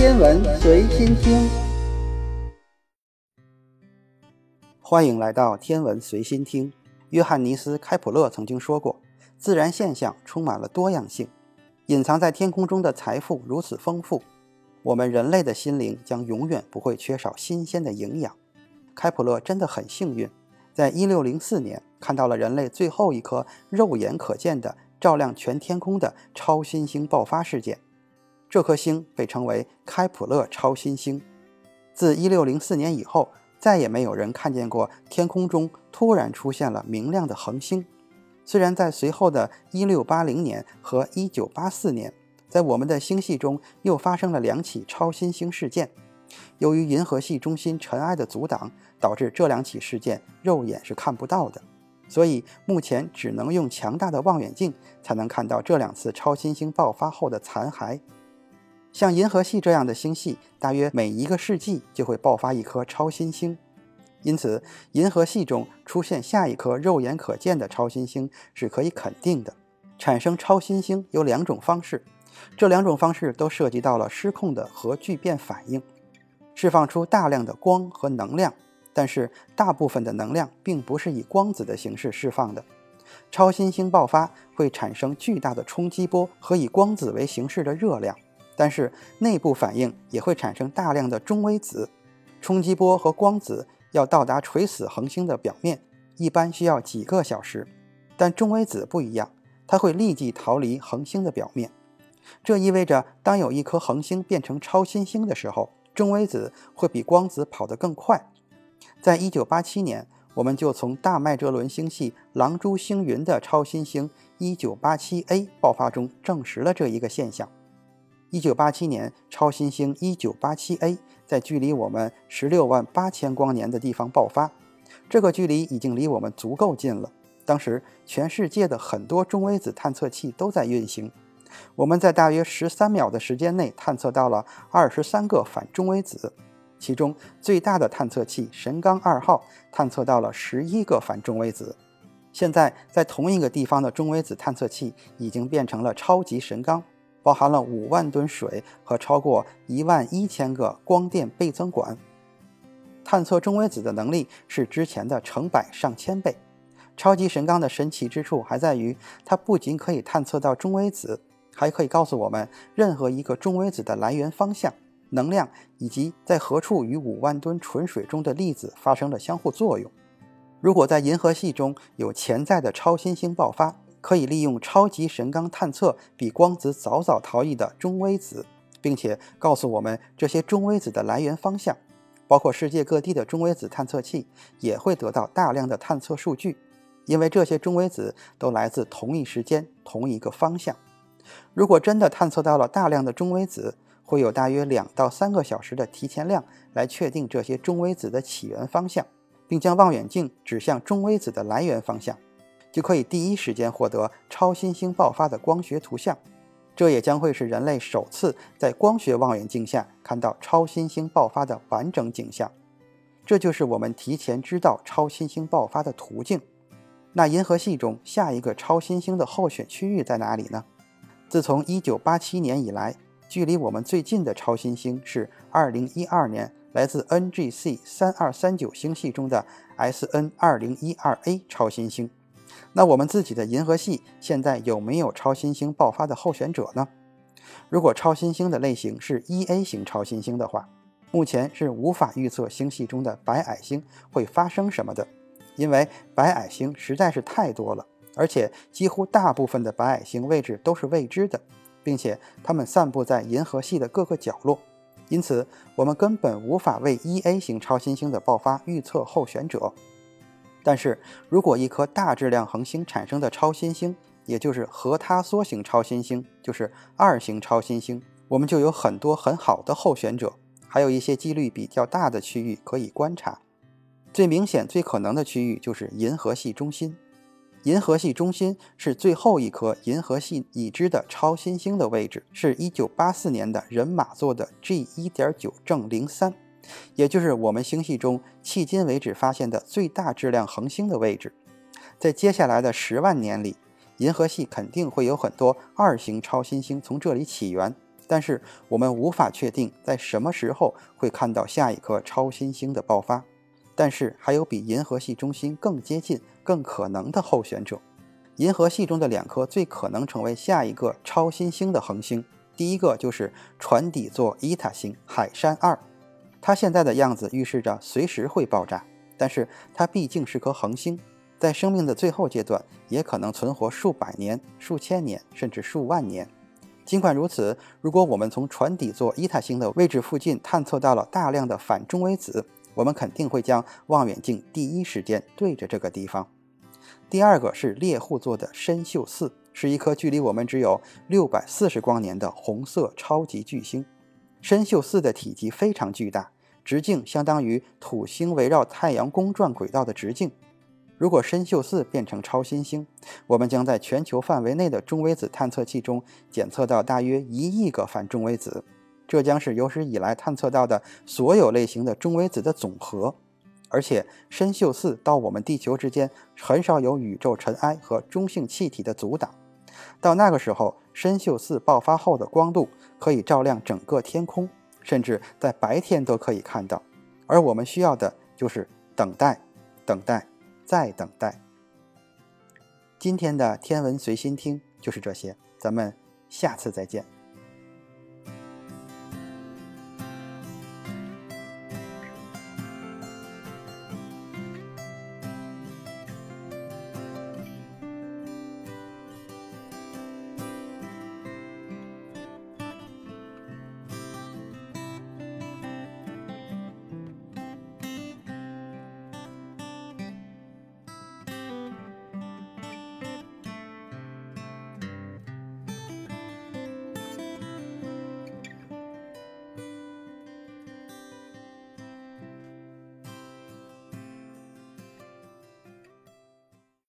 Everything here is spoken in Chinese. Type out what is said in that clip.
天文随心听，欢迎来到天文随心听。约翰尼斯·开普勒曾经说过：“自然现象充满了多样性，隐藏在天空中的财富如此丰富，我们人类的心灵将永远不会缺少新鲜的营养。”开普勒真的很幸运，在1604年看到了人类最后一颗肉眼可见的。照亮全天空的超新星爆发事件，这颗星被称为开普勒超新星。自1604年以后，再也没有人看见过天空中突然出现了明亮的恒星。虽然在随后的1680年和1984年，在我们的星系中又发生了两起超新星事件，由于银河系中心尘埃的阻挡，导致这两起事件肉眼是看不到的。所以目前只能用强大的望远镜才能看到这两次超新星爆发后的残骸。像银河系这样的星系，大约每一个世纪就会爆发一颗超新星。因此，银河系中出现下一颗肉眼可见的超新星是可以肯定的。产生超新星有两种方式，这两种方式都涉及到了失控的核聚变反应，释放出大量的光和能量。但是，大部分的能量并不是以光子的形式释放的。超新星爆发会产生巨大的冲击波和以光子为形式的热量，但是内部反应也会产生大量的中微子。冲击波和光子要到达垂死恒星的表面，一般需要几个小时。但中微子不一样，它会立即逃离恒星的表面。这意味着，当有一颗恒星变成超新星的时候，中微子会比光子跑得更快。在一九八七年，我们就从大麦哲伦星系狼蛛星云的超新星一九八七 A 爆发中证实了这一个现象。一九八七年，超新星一九八七 A 在距离我们十六万八千光年的地方爆发，这个距离已经离我们足够近了。当时，全世界的很多中微子探测器都在运行，我们在大约十三秒的时间内探测到了二十三个反中微子。其中最大的探测器神冈二号探测到了十一个反中微子。现在在同一个地方的中微子探测器已经变成了超级神冈，包含了五万吨水和超过一万一千个光电倍增管。探测中微子的能力是之前的成百上千倍。超级神冈的神奇之处还在于，它不仅可以探测到中微子，还可以告诉我们任何一个中微子的来源方向。能量以及在何处与五万吨纯水中的粒子发生了相互作用。如果在银河系中有潜在的超新星爆发，可以利用超级神冈探测比光子早早逃逸的中微子，并且告诉我们这些中微子的来源方向。包括世界各地的中微子探测器也会得到大量的探测数据，因为这些中微子都来自同一时间、同一个方向。如果真的探测到了大量的中微子，会有大约两到三个小时的提前量来确定这些中微子的起源方向，并将望远镜指向中微子的来源方向，就可以第一时间获得超新星爆发的光学图像。这也将会是人类首次在光学望远镜下看到超新星爆发的完整景象。这就是我们提前知道超新星爆发的途径。那银河系中下一个超新星的候选区域在哪里呢？自从1987年以来。距离我们最近的超新星是2012年来自 NGC 3239星系中的 SN 2012A 超新星。那我们自己的银河系现在有没有超新星爆发的候选者呢？如果超新星的类型是 1A 型超新星的话，目前是无法预测星系中的白矮星会发生什么的，因为白矮星实在是太多了，而且几乎大部分的白矮星位置都是未知的。并且它们散布在银河系的各个角落，因此我们根本无法为 1A 型超新星的爆发预测候选者。但是如果一颗大质量恒星产生的超新星，也就是核塌缩型超新星，就是二型超新星，我们就有很多很好的候选者，还有一些几率比较大的区域可以观察。最明显、最可能的区域就是银河系中心。银河系中心是最后一颗银河系已知的超新星的位置，是一九八四年的人马座的 G 一点九正零三，也就是我们星系中迄今为止发现的最大质量恒星的位置。在接下来的十万年里，银河系肯定会有很多二型超新星从这里起源，但是我们无法确定在什么时候会看到下一颗超新星的爆发。但是还有比银河系中心更接近、更可能的候选者。银河系中的两颗最可能成为下一个超新星的恒星，第一个就是船底座伊塔星海山二，它现在的样子预示着随时会爆炸。但是它毕竟是颗恒星，在生命的最后阶段也可能存活数百年、数千年，甚至数万年。尽管如此，如果我们从船底座伊塔星的位置附近探测到了大量的反中微子，我们肯定会将望远镜第一时间对着这个地方。第二个是猎户座的参宿四，是一颗距离我们只有六百四十光年的红色超级巨星。参宿四的体积非常巨大。直径相当于土星围绕太阳公转轨道的直径。如果参宿四变成超新星，我们将在全球范围内的中微子探测器中检测到大约一亿个反中微子，这将是有史以来探测到的所有类型的中微子的总和。而且，参宿四到我们地球之间很少有宇宙尘埃和中性气体的阻挡。到那个时候，参宿四爆发后的光度可以照亮整个天空。甚至在白天都可以看到，而我们需要的就是等待，等待，再等待。今天的天文随心听就是这些，咱们下次再见。